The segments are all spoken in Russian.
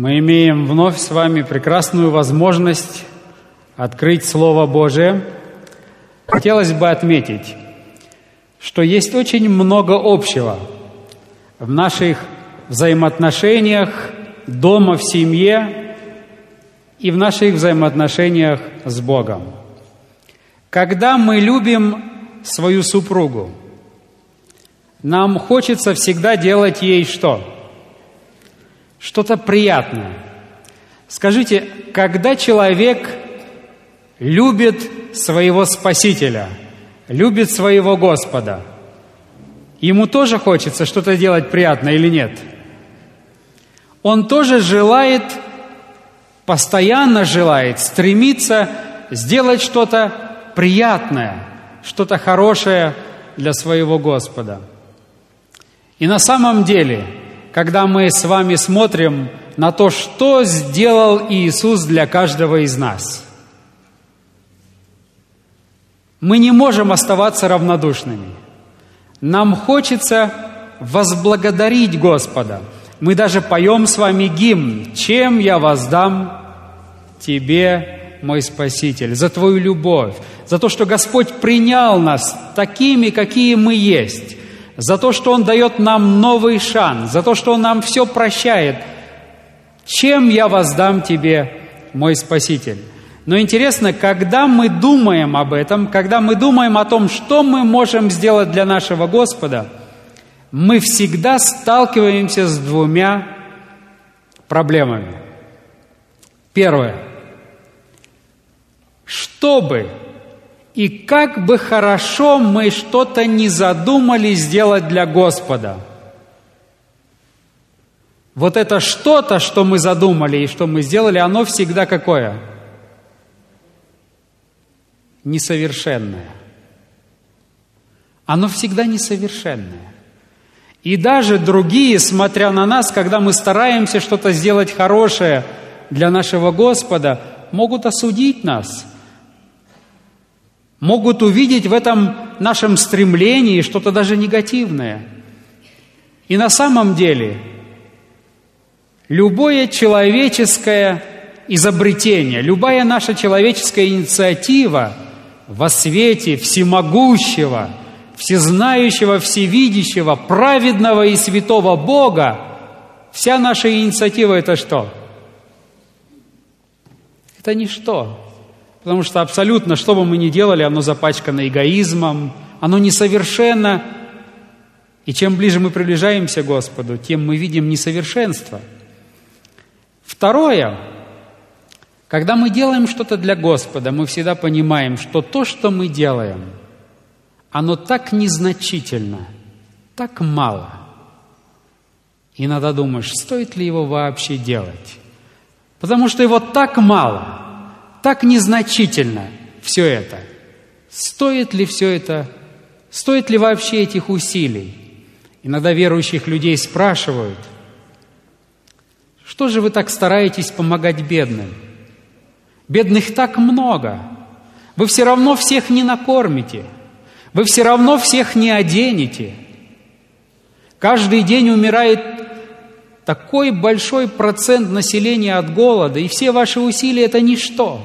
Мы имеем вновь с вами прекрасную возможность открыть Слово Божие. Хотелось бы отметить, что есть очень много общего в наших взаимоотношениях дома, в семье и в наших взаимоотношениях с Богом. Когда мы любим свою супругу, нам хочется всегда делать ей что? Что-то приятное. Скажите, когда человек любит своего Спасителя, любит своего Господа, ему тоже хочется что-то делать приятное или нет? Он тоже желает, постоянно желает, стремится сделать что-то приятное, что-то хорошее для своего Господа. И на самом деле, когда мы с вами смотрим на то, что сделал Иисус для каждого из нас, мы не можем оставаться равнодушными. Нам хочется возблагодарить Господа. Мы даже поем с вами гимн «Чем я воздам Тебе, мой Спаситель, за Твою любовь, за то, что Господь принял нас такими, какие мы есть, за то, что Он дает нам новый шанс, за то, что Он нам все прощает. Чем я воздам Тебе, мой Спаситель? Но интересно, когда мы думаем об этом, когда мы думаем о том, что мы можем сделать для нашего Господа, мы всегда сталкиваемся с двумя проблемами. Первое. Чтобы и как бы хорошо мы что-то не задумали сделать для Господа. Вот это что-то, что мы задумали и что мы сделали, оно всегда какое? Несовершенное. Оно всегда несовершенное. И даже другие, смотря на нас, когда мы стараемся что-то сделать хорошее для нашего Господа, могут осудить нас – могут увидеть в этом нашем стремлении что-то даже негативное. И на самом деле любое человеческое изобретение, любая наша человеческая инициатива во свете всемогущего, всезнающего, всевидящего, праведного и святого Бога, вся наша инициатива – это что? Это ничто. Потому что абсолютно, что бы мы ни делали, оно запачкано эгоизмом, оно несовершенно. И чем ближе мы приближаемся к Господу, тем мы видим несовершенство. Второе, когда мы делаем что-то для Господа, мы всегда понимаем, что то, что мы делаем, оно так незначительно, так мало. Иногда думаешь, стоит ли его вообще делать? Потому что его так мало – так незначительно все это. Стоит ли все это, стоит ли вообще этих усилий? Иногда верующих людей спрашивают, что же вы так стараетесь помогать бедным? Бедных так много. Вы все равно всех не накормите. Вы все равно всех не оденете. Каждый день умирает такой большой процент населения от голода, и все ваши усилия – это ничто.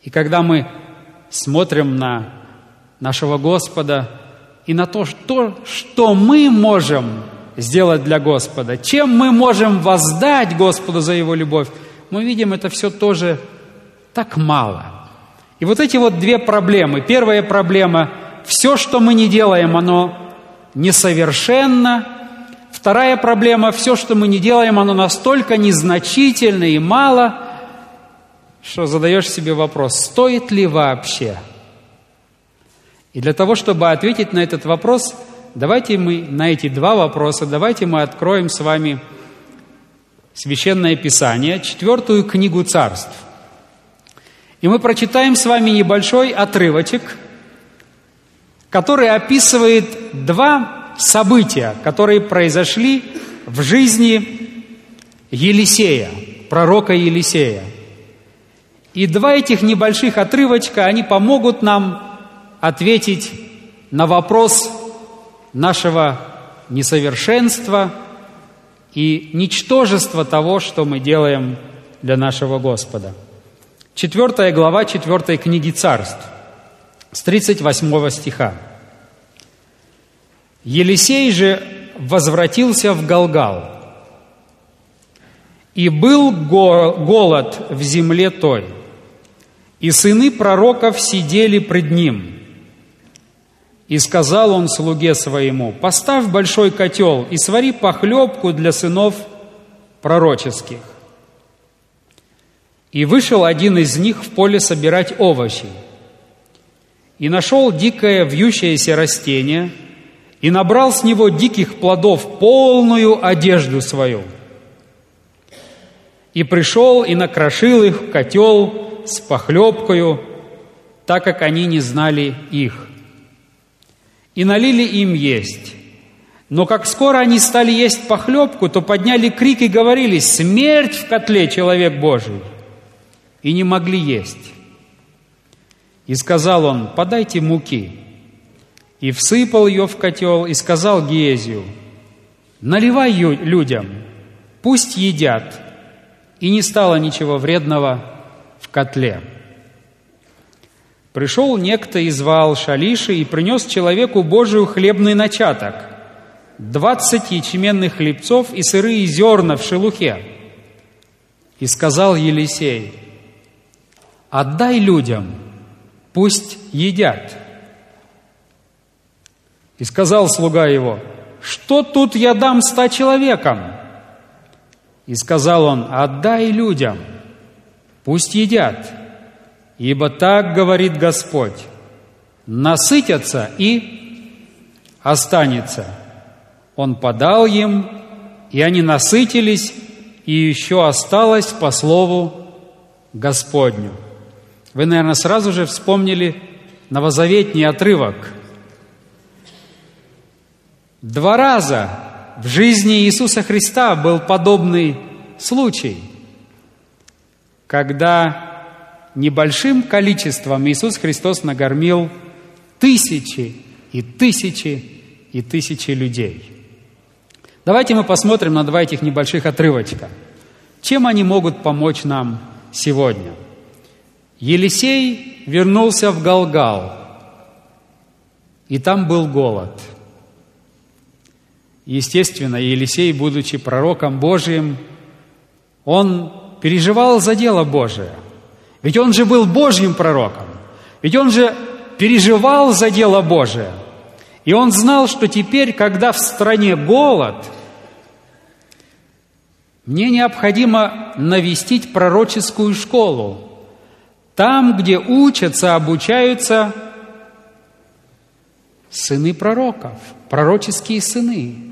И когда мы смотрим на нашего Господа и на то, что, что мы можем сделать для Господа, чем мы можем воздать Господу за Его любовь, мы видим это все тоже так мало. И вот эти вот две проблемы. Первая проблема – все, что мы не делаем, оно несовершенно – Вторая проблема, все, что мы не делаем, оно настолько незначительно и мало, что задаешь себе вопрос, стоит ли вообще? И для того, чтобы ответить на этот вопрос, давайте мы на эти два вопроса, давайте мы откроем с вами Священное Писание, четвертую книгу царств. И мы прочитаем с вами небольшой отрывочек, который описывает два события, которые произошли в жизни Елисея, пророка Елисея. И два этих небольших отрывочка, они помогут нам ответить на вопрос нашего несовершенства и ничтожество того, что мы делаем для нашего Господа. Четвертая глава четвертой книги царств, с 38 стиха. Елисей же возвратился в Галгал, и был голод в земле той, и сыны пророков сидели пред ним. И сказал он слуге своему, поставь большой котел и свари похлебку для сынов пророческих. И вышел один из них в поле собирать овощи. И нашел дикое вьющееся растение, и набрал с него диких плодов полную одежду свою. И пришел и накрошил их в котел с похлебкою, так как они не знали их. И налили им есть. Но как скоро они стали есть похлебку, то подняли крик и говорили «Смерть в котле, человек Божий!» и не могли есть. И сказал он, подайте муки. И всыпал ее в котел и сказал Гезию, наливай ее людям, пусть едят. И не стало ничего вредного в котле. Пришел некто и звал Шалиши и принес человеку Божию хлебный начаток, двадцать ячменных хлебцов и сырые зерна в шелухе. И сказал Елисей, отдай людям, пусть едят. И сказал слуга его, что тут я дам ста человекам? И сказал он, отдай людям, пусть едят, ибо так говорит Господь, насытятся и останется. Он подал им, и они насытились, и еще осталось по слову Господню. Вы, наверное, сразу же вспомнили новозаветний отрывок. Два раза в жизни Иисуса Христа был подобный случай, когда небольшим количеством Иисус Христос нагормил тысячи и тысячи и тысячи людей. Давайте мы посмотрим на два этих небольших отрывочка. Чем они могут помочь нам сегодня? Елисей вернулся в Галгал, и там был голод. Естественно, Елисей, будучи пророком Божиим, он переживал за дело Божие. Ведь он же был Божьим пророком. Ведь он же переживал за дело Божие. И он знал, что теперь, когда в стране голод, мне необходимо навестить пророческую школу, там, где учатся, обучаются сыны пророков, пророческие сыны.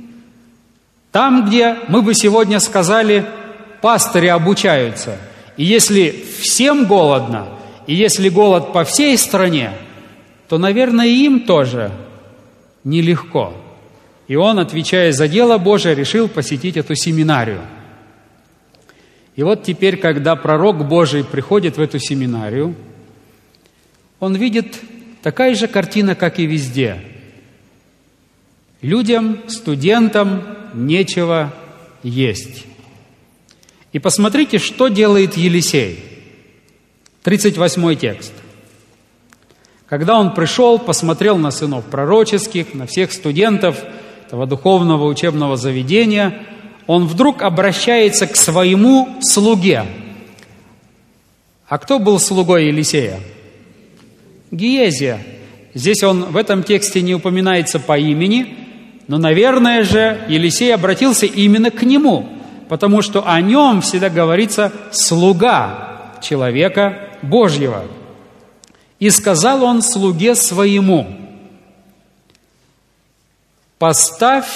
Там, где мы бы сегодня сказали, пастыри обучаются. И если всем голодно, и если голод по всей стране, то, наверное, им тоже нелегко. И он, отвечая за дело Божие, решил посетить эту семинарию – и вот теперь, когда пророк Божий приходит в эту семинарию, он видит такая же картина, как и везде. Людям, студентам нечего есть. И посмотрите, что делает Елисей. 38 текст. Когда он пришел, посмотрел на сынов пророческих, на всех студентов этого духовного учебного заведения – он вдруг обращается к своему слуге. А кто был слугой Елисея? Гиезия. Здесь он в этом тексте не упоминается по имени, но, наверное же, Елисей обратился именно к нему, потому что о нем всегда говорится «слуга человека Божьего». И сказал он слуге своему, «Поставь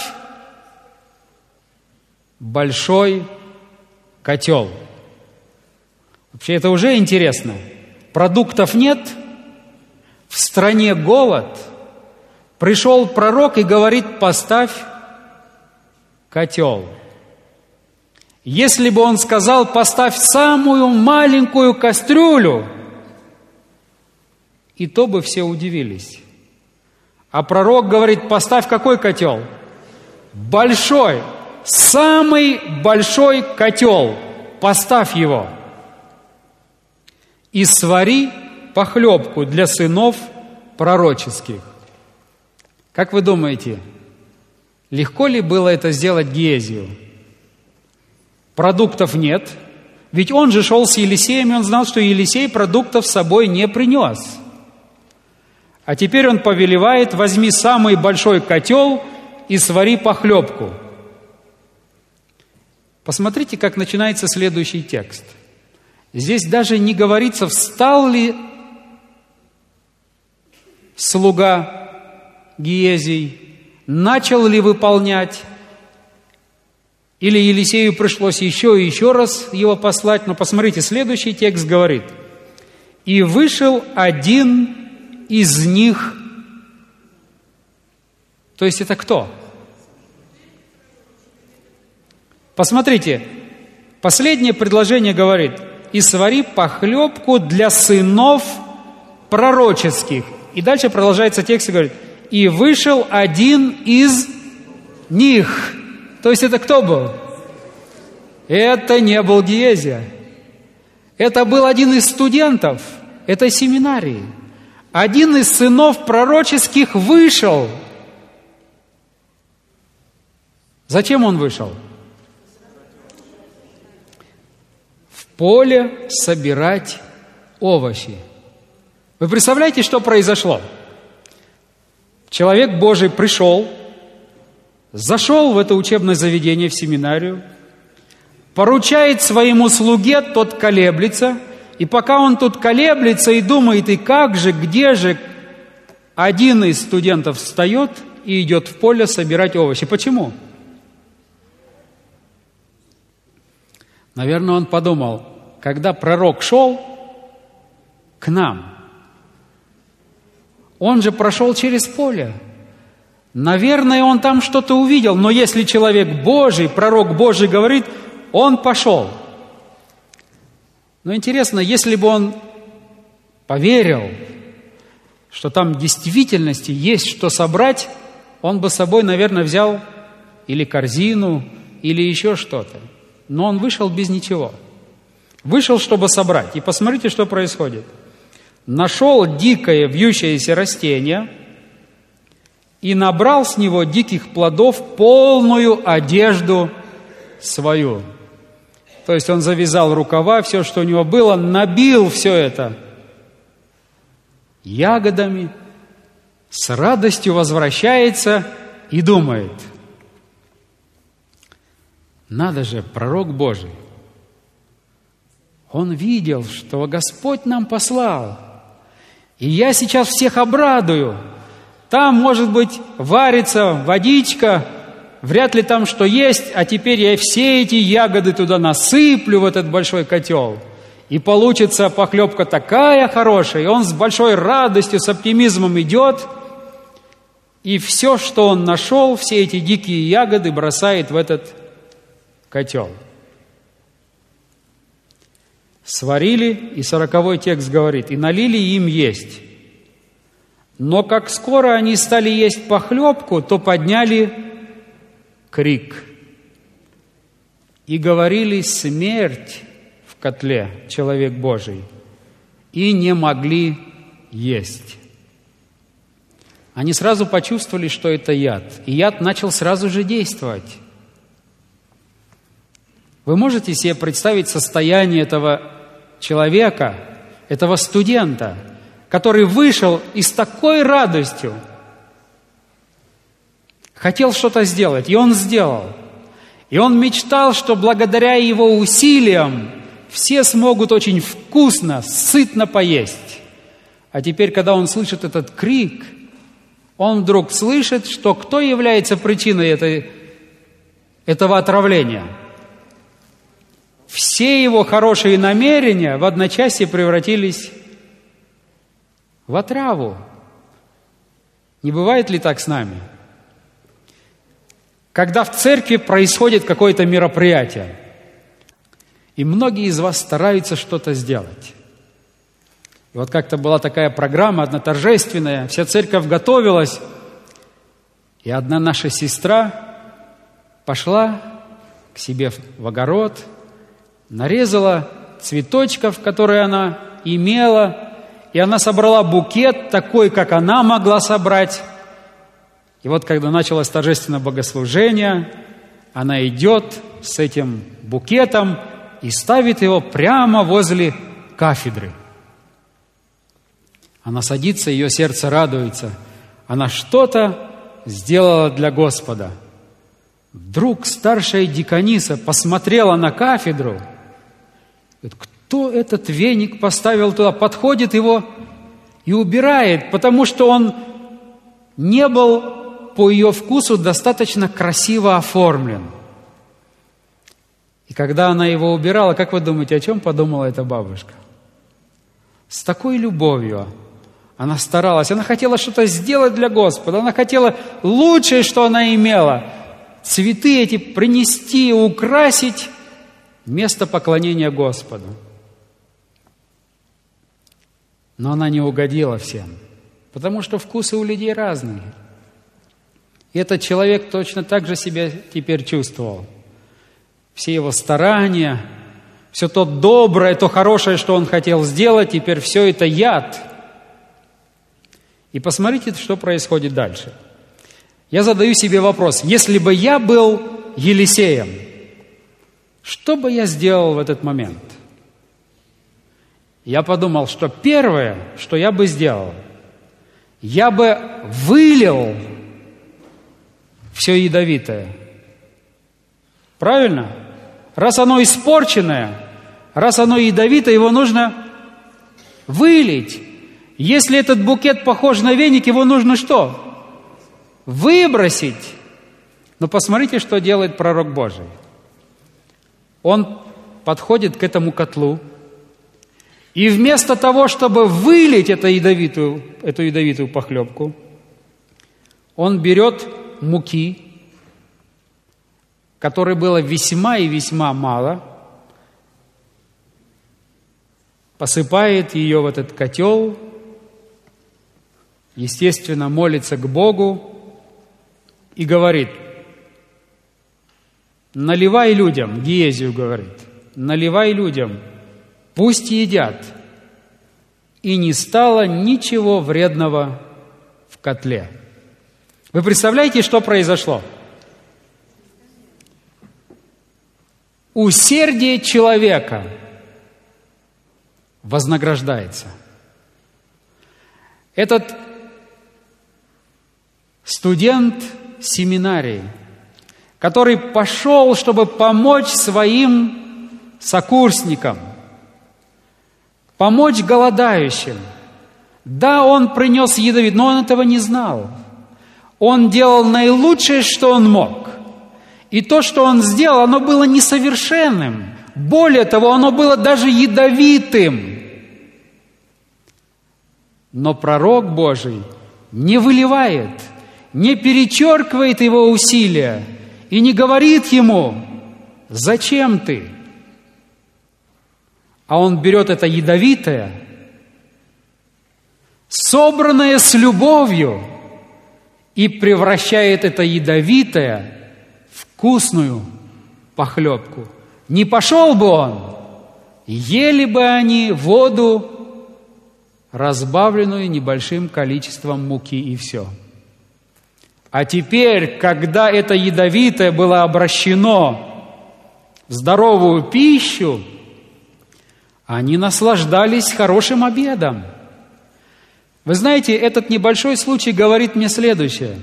большой котел. Вообще это уже интересно. Продуктов нет, в стране голод. Пришел пророк и говорит, поставь котел. Если бы он сказал, поставь самую маленькую кастрюлю, и то бы все удивились. А пророк говорит, поставь какой котел? Большой. самый большой котел, поставь его, и свари похлебку для сынов пророческих. Как вы думаете, легко ли было это сделать Гезию? Продуктов нет, ведь он же шел с Елисеем, и он знал, что Елисей продуктов с собой не принес. А теперь он повелевает, возьми самый большой котел и свари похлебку. Посмотрите, как начинается следующий текст. Здесь даже не говорится, встал ли слуга Гиезий, начал ли выполнять, или Елисею пришлось еще и еще раз его послать. Но посмотрите, следующий текст говорит, «И вышел один из них». То есть это кто? Посмотрите, последнее предложение говорит, «И свари похлебку для сынов пророческих». И дальше продолжается текст и говорит, «И вышел один из них». То есть это кто был? Это не был Гиезия. Это был один из студентов этой семинарии. Один из сынов пророческих вышел. Зачем он вышел? В поле собирать овощи. Вы представляете, что произошло? Человек Божий пришел, зашел в это учебное заведение, в семинарию, поручает своему слуге, тот колеблется, и пока он тут колеблется и думает, и как же, где же, один из студентов встает и идет в поле собирать овощи. Почему? Наверное, он подумал, когда пророк шел к нам, он же прошел через поле. Наверное, он там что-то увидел, но если человек Божий, пророк Божий говорит, он пошел. Но интересно, если бы он поверил, что там в действительности есть что собрать, он бы с собой, наверное, взял или корзину, или еще что-то. Но он вышел без ничего. Вышел, чтобы собрать. И посмотрите, что происходит. Нашел дикое вьющееся растение – и набрал с него диких плодов полную одежду свою. То есть он завязал рукава, все, что у него было, набил все это ягодами, с радостью возвращается и думает, надо же, пророк Божий, он видел, что Господь нам послал, и я сейчас всех обрадую – там, может быть, варится водичка, вряд ли там что есть, а теперь я все эти ягоды туда насыплю в этот большой котел. И получится похлебка такая хорошая, и он с большой радостью, с оптимизмом идет, и все, что он нашел, все эти дикие ягоды бросает в этот котел. Сварили, и сороковой текст говорит, и налили им есть. Но как скоро они стали есть похлебку, то подняли крик и говорили «смерть в котле, человек Божий», и не могли есть. Они сразу почувствовали, что это яд, и яд начал сразу же действовать. Вы можете себе представить состояние этого человека, этого студента – который вышел и с такой радостью хотел что-то сделать, и он сделал. И он мечтал, что благодаря его усилиям все смогут очень вкусно, сытно поесть. А теперь, когда он слышит этот крик, он вдруг слышит, что кто является причиной этой, этого отравления. Все его хорошие намерения в одночасье превратились в отраву. Не бывает ли так с нами? Когда в церкви происходит какое-то мероприятие, и многие из вас стараются что-то сделать. И вот как-то была такая программа, одна торжественная, вся церковь готовилась, и одна наша сестра пошла к себе в огород, нарезала цветочков, которые она имела, и она собрала букет такой, как она могла собрать. И вот когда началось торжественное богослужение, она идет с этим букетом и ставит его прямо возле кафедры. Она садится, ее сердце радуется. Она что-то сделала для Господа. Вдруг старшая дикониса посмотрела на кафедру. Кто этот веник поставил туда? Подходит его и убирает, потому что он не был по ее вкусу достаточно красиво оформлен. И когда она его убирала, как вы думаете, о чем подумала эта бабушка? С такой любовью она старалась, она хотела что-то сделать для Господа, она хотела лучшее, что она имела, цветы эти принести, украсить место поклонения Господу. Но она не угодила всем, потому что вкусы у людей разные. И этот человек точно так же себя теперь чувствовал. Все его старания, все то доброе, то хорошее, что он хотел сделать, теперь все это яд – и посмотрите, что происходит дальше. Я задаю себе вопрос, если бы я был Елисеем, что бы я сделал в этот момент? Я подумал, что первое, что я бы сделал, я бы вылил все ядовитое. Правильно? Раз оно испорченное, раз оно ядовитое, его нужно вылить. Если этот букет похож на веник, его нужно что? Выбросить. Но посмотрите, что делает пророк Божий. Он подходит к этому котлу, и вместо того, чтобы вылить эту ядовитую, эту ядовитую похлебку, он берет муки, которой было весьма и весьма мало, посыпает ее в этот котел естественно, молится к Богу и говорит, наливай людям, Гиезию говорит, наливай людям, пусть едят. И не стало ничего вредного в котле. Вы представляете, что произошло? Усердие человека вознаграждается. Этот студент семинарии, который пошел, чтобы помочь своим сокурсникам, помочь голодающим. Да, он принес ядовит, но он этого не знал. Он делал наилучшее, что он мог. И то, что он сделал, оно было несовершенным. Более того, оно было даже ядовитым. Но пророк Божий не выливает – не перечеркивает его усилия и не говорит ему, зачем ты? А он берет это ядовитое, собранное с любовью, и превращает это ядовитое в вкусную похлебку. Не пошел бы он, ели бы они воду, разбавленную небольшим количеством муки и все – а теперь, когда это ядовитое было обращено в здоровую пищу, они наслаждались хорошим обедом. Вы знаете, этот небольшой случай говорит мне следующее.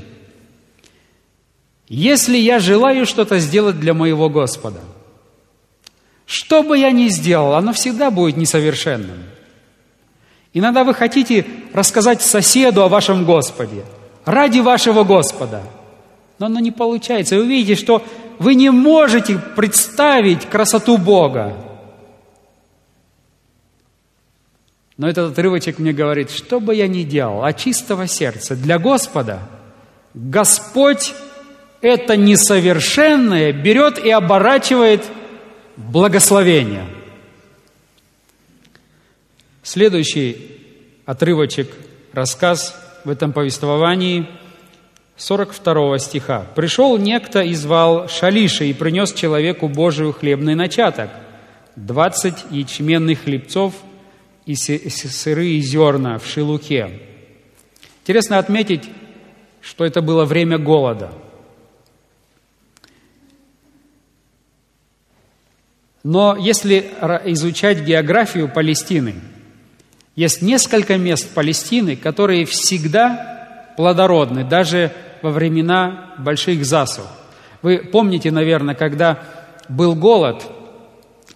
Если я желаю что-то сделать для моего Господа, что бы я ни сделал, оно всегда будет несовершенным. Иногда вы хотите рассказать соседу о вашем Господе – ради вашего Господа. Но оно не получается. И вы видите, что вы не можете представить красоту Бога. Но этот отрывочек мне говорит, что бы я ни делал, от чистого сердца, для Господа, Господь это несовершенное берет и оборачивает благословение. Следующий отрывочек, рассказ в этом повествовании 42 стиха. «Пришел некто и звал Шалиша и принес человеку Божию хлебный начаток, двадцать ячменных хлебцов и сырые зерна в шелухе». Интересно отметить, что это было время голода. Но если изучать географию Палестины, есть несколько мест Палестины, которые всегда плодородны, даже во времена больших засух. Вы помните, наверное, когда был голод,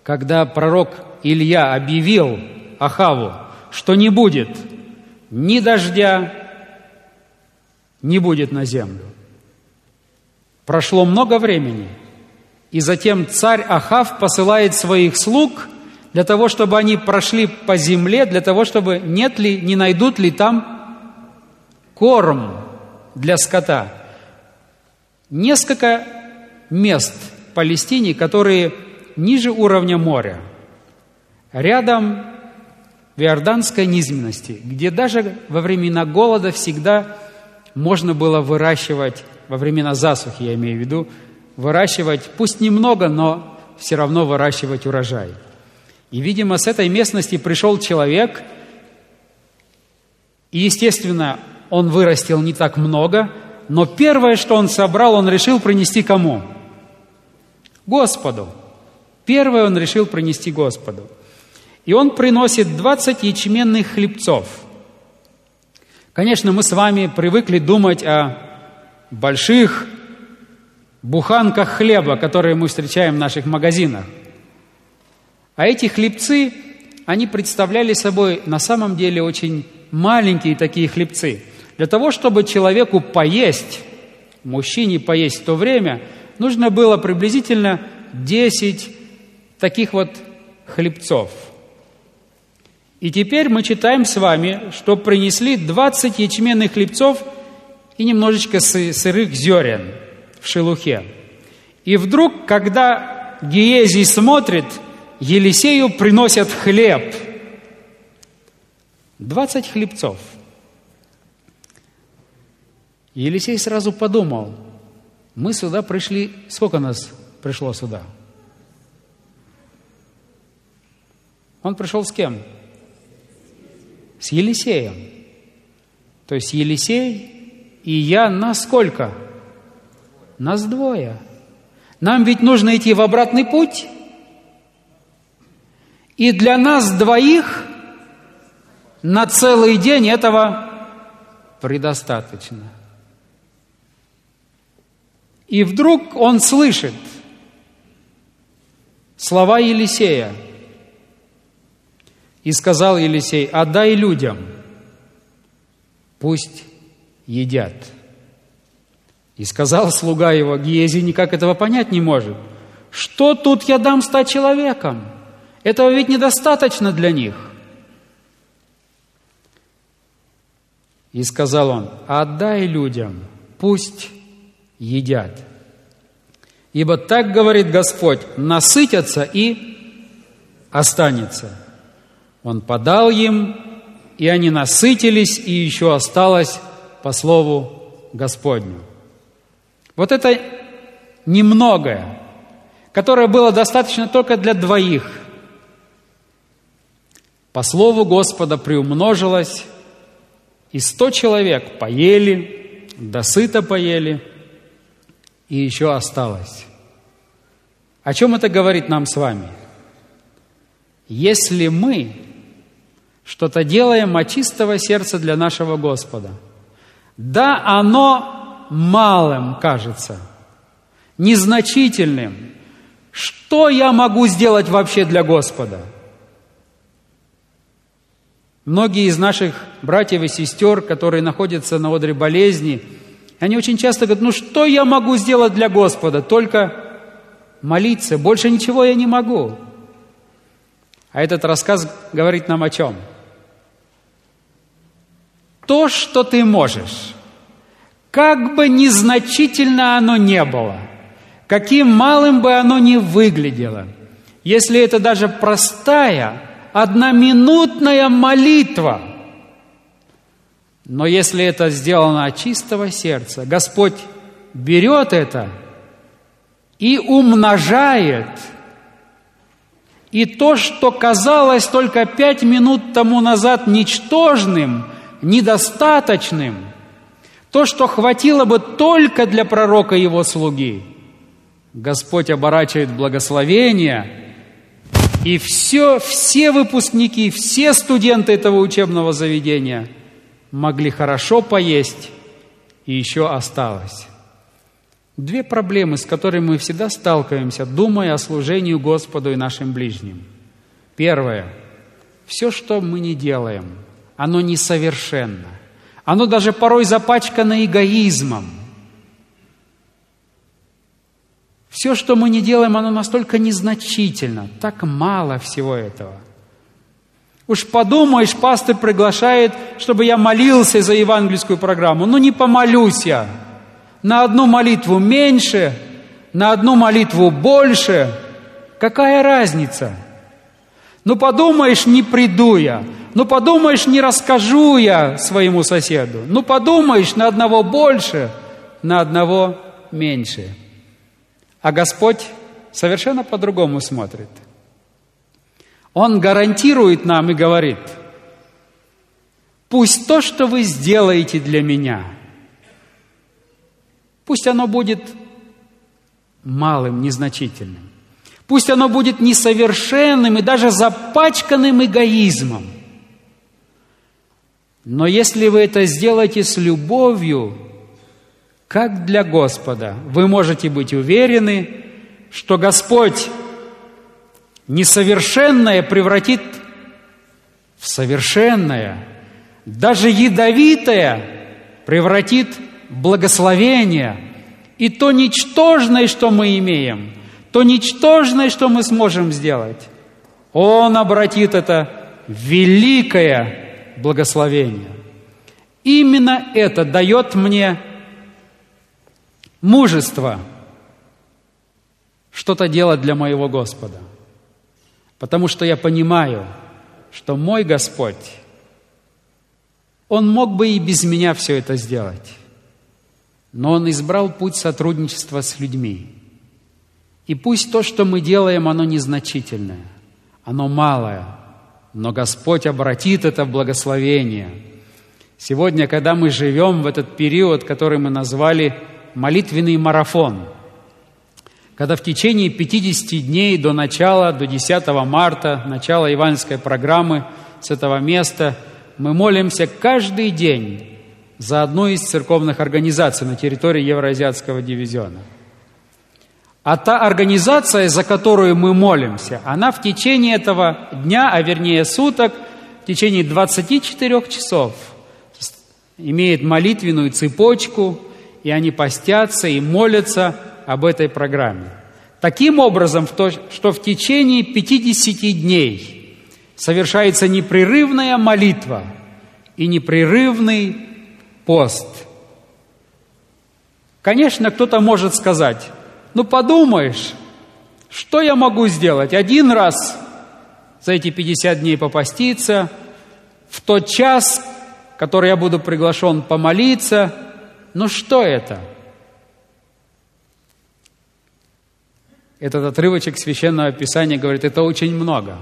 когда пророк Илья объявил Ахаву, что не будет ни дождя, не будет на землю. Прошло много времени, и затем царь Ахав посылает своих слуг для того, чтобы они прошли по земле, для того, чтобы нет ли, не найдут ли там корм для скота. Несколько мест в Палестине, которые ниже уровня моря, рядом в Иорданской низменности, где даже во времена голода всегда можно было выращивать, во времена засухи, я имею в виду, выращивать, пусть немного, но все равно выращивать урожай. И, видимо, с этой местности пришел человек, и, естественно, он вырастил не так много, но первое, что он собрал, он решил принести кому? Господу. Первое он решил принести Господу. И он приносит 20 ячменных хлебцов. Конечно, мы с вами привыкли думать о больших буханках хлеба, которые мы встречаем в наших магазинах. А эти хлебцы, они представляли собой на самом деле очень маленькие такие хлебцы – для того, чтобы человеку поесть, мужчине поесть в то время, нужно было приблизительно 10 таких вот хлебцов. И теперь мы читаем с вами, что принесли 20 ячменных хлебцов и немножечко сырых зерен в шелухе. И вдруг, когда Гиезий смотрит, Елисею приносят хлеб. 20 хлебцов – Елисей сразу подумал, мы сюда пришли, сколько нас пришло сюда? Он пришел с кем? С Елисеем. То есть Елисей и я нас сколько? Нас двое. Нам ведь нужно идти в обратный путь. И для нас двоих на целый день этого предостаточно. И вдруг он слышит слова Елисея. И сказал Елисей, отдай людям, пусть едят. И сказал слуга его, Гиези никак этого понять не может. Что тут я дам ста человекам? Этого ведь недостаточно для них. И сказал он, отдай людям, пусть едят. Ибо так говорит Господь, насытятся и останется. Он подал им, и они насытились, и еще осталось по слову Господню. Вот это немногое, которое было достаточно только для двоих. По слову Господа приумножилось, и сто человек поели, досыто поели – и еще осталось. О чем это говорит нам с вами? Если мы что-то делаем от чистого сердца для нашего Господа, да, оно малым кажется, незначительным. Что я могу сделать вообще для Господа? Многие из наших братьев и сестер, которые находятся на одре болезни – они очень часто говорят, ну что я могу сделать для Господа? Только молиться, больше ничего я не могу. А этот рассказ говорит нам о чем? То, что ты можешь, как бы незначительно оно не было, каким малым бы оно ни выглядело, если это даже простая, одноминутная молитва – Но если это сделано от чистого сердца, Господь берет это и умножает. И то, что казалось только пять минут тому назад ничтожным, недостаточным, то, что хватило бы только для пророка его слуги, Господь оборачивает благословение, и все, все выпускники, все студенты этого учебного заведения могли хорошо поесть, и еще осталось. Две проблемы, с которыми мы всегда сталкиваемся, думая о служении Господу и нашим ближним. Первое. Все, что мы не делаем, оно несовершенно. Оно даже порой запачкано эгоизмом. Все, что мы не делаем, оно настолько незначительно, так мало всего этого. Уж подумаешь, пастор приглашает, чтобы я молился за евангельскую программу. Ну не помолюсь я на одну молитву меньше, на одну молитву больше. Какая разница? Ну подумаешь, не приду я. Ну подумаешь, не расскажу я своему соседу. Ну подумаешь, на одного больше, на одного меньше. А Господь совершенно по-другому смотрит. Он гарантирует нам и говорит, пусть то, что вы сделаете для меня – Пусть оно будет малым, незначительным. Пусть оно будет несовершенным и даже запачканным эгоизмом. Но если вы это сделаете с любовью, как для Господа, вы можете быть уверены, что Господь несовершенное превратит в совершенное, даже ядовитое превратит благословение. И то ничтожное, что мы имеем, то ничтожное, что мы сможем сделать, Он обратит это в великое благословение. Именно это дает мне мужество что-то делать для моего Господа. Потому что я понимаю, что мой Господь, Он мог бы и без меня все это сделать. Но он избрал путь сотрудничества с людьми. И пусть то, что мы делаем, оно незначительное, оно малое, но Господь обратит это в благословение. Сегодня, когда мы живем в этот период, который мы назвали молитвенный марафон, когда в течение 50 дней до начала, до 10 марта, начала евангельской программы с этого места, мы молимся каждый день за одну из церковных организаций на территории Евроазиатского дивизиона. А та организация, за которую мы молимся, она в течение этого дня, а вернее суток, в течение 24 часов имеет молитвенную цепочку, и они постятся и молятся об этой программе. Таким образом, что в течение 50 дней совершается непрерывная молитва и непрерывный пост. Конечно, кто-то может сказать, ну подумаешь, что я могу сделать? Один раз за эти 50 дней попаститься, в тот час, который я буду приглашен помолиться. Ну что это? Этот отрывочек Священного Писания говорит, это очень много.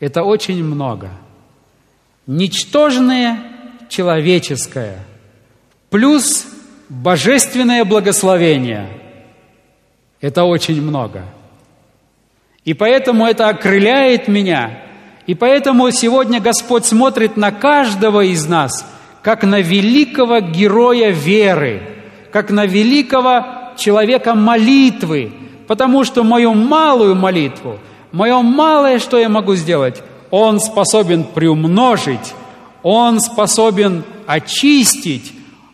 Это очень много. Ничтожные человеческое плюс божественное благословение – это очень много. И поэтому это окрыляет меня, и поэтому сегодня Господь смотрит на каждого из нас, как на великого героя веры, как на великого человека молитвы, потому что мою малую молитву, мое малое, что я могу сделать, Он способен приумножить он способен очистить,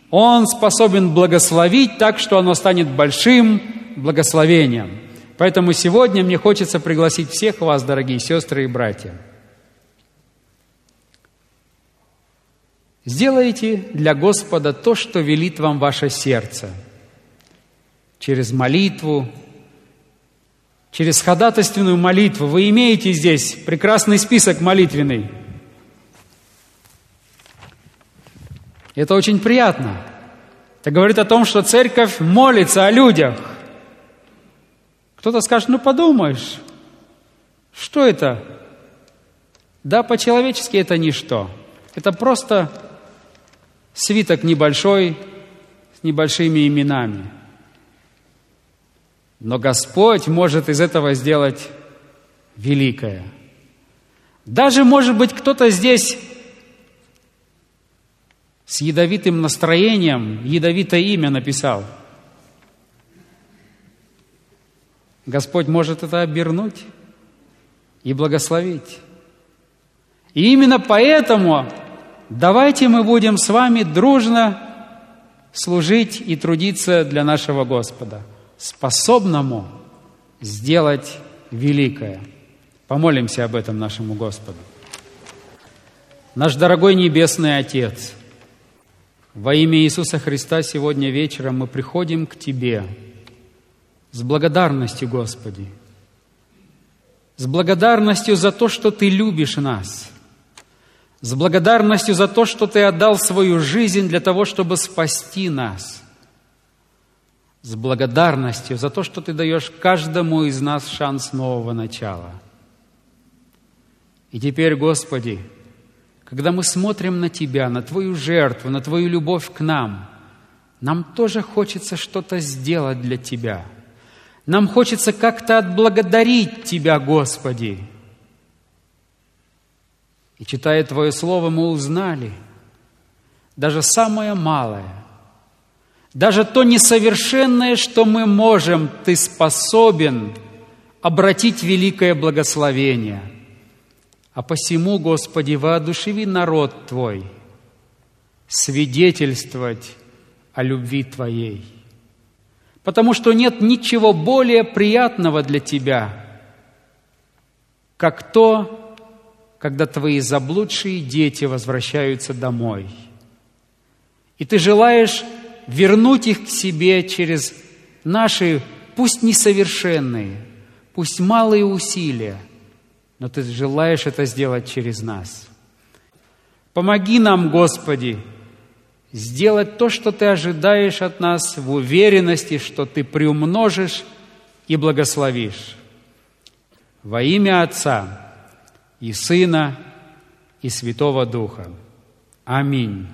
Он способен благословить так, что оно станет большим благословением. Поэтому сегодня мне хочется пригласить всех вас, дорогие сестры и братья. Сделайте для Господа то, что велит вам ваше сердце. Через молитву, через ходатайственную молитву. Вы имеете здесь прекрасный список молитвенный – Это очень приятно. Это говорит о том, что церковь молится о людях. Кто-то скажет, ну подумаешь, что это? Да, по-человечески это ничто. Это просто свиток небольшой, с небольшими именами. Но Господь может из этого сделать великое. Даже, может быть, кто-то здесь с ядовитым настроением, ядовитое имя написал. Господь может это обернуть и благословить. И именно поэтому давайте мы будем с вами дружно служить и трудиться для нашего Господа, способному сделать великое. Помолимся об этом нашему Господу. Наш дорогой Небесный Отец, во имя Иисуса Христа сегодня вечером мы приходим к Тебе с благодарностью, Господи, с благодарностью за то, что Ты любишь нас – с благодарностью за то, что Ты отдал свою жизнь для того, чтобы спасти нас, с благодарностью за то, что Ты даешь каждому из нас шанс нового начала. И теперь, Господи, когда мы смотрим на Тебя, на Твою жертву, на Твою любовь к нам, нам тоже хочется что-то сделать для Тебя. Нам хочется как-то отблагодарить Тебя, Господи – и читая Твое Слово, мы узнали, даже самое малое, даже то несовершенное, что мы можем, Ты способен обратить великое благословение. А посему, Господи, воодушеви народ Твой свидетельствовать о любви Твоей. Потому что нет ничего более приятного для Тебя, как то, когда твои заблудшие дети возвращаются домой. И ты желаешь вернуть их к себе через наши, пусть несовершенные, пусть малые усилия, но ты желаешь это сделать через нас. Помоги нам, Господи, сделать то, что Ты ожидаешь от нас в уверенности, что Ты приумножишь и благословишь. Во имя Отца и Сына, и Святого Духа. Аминь.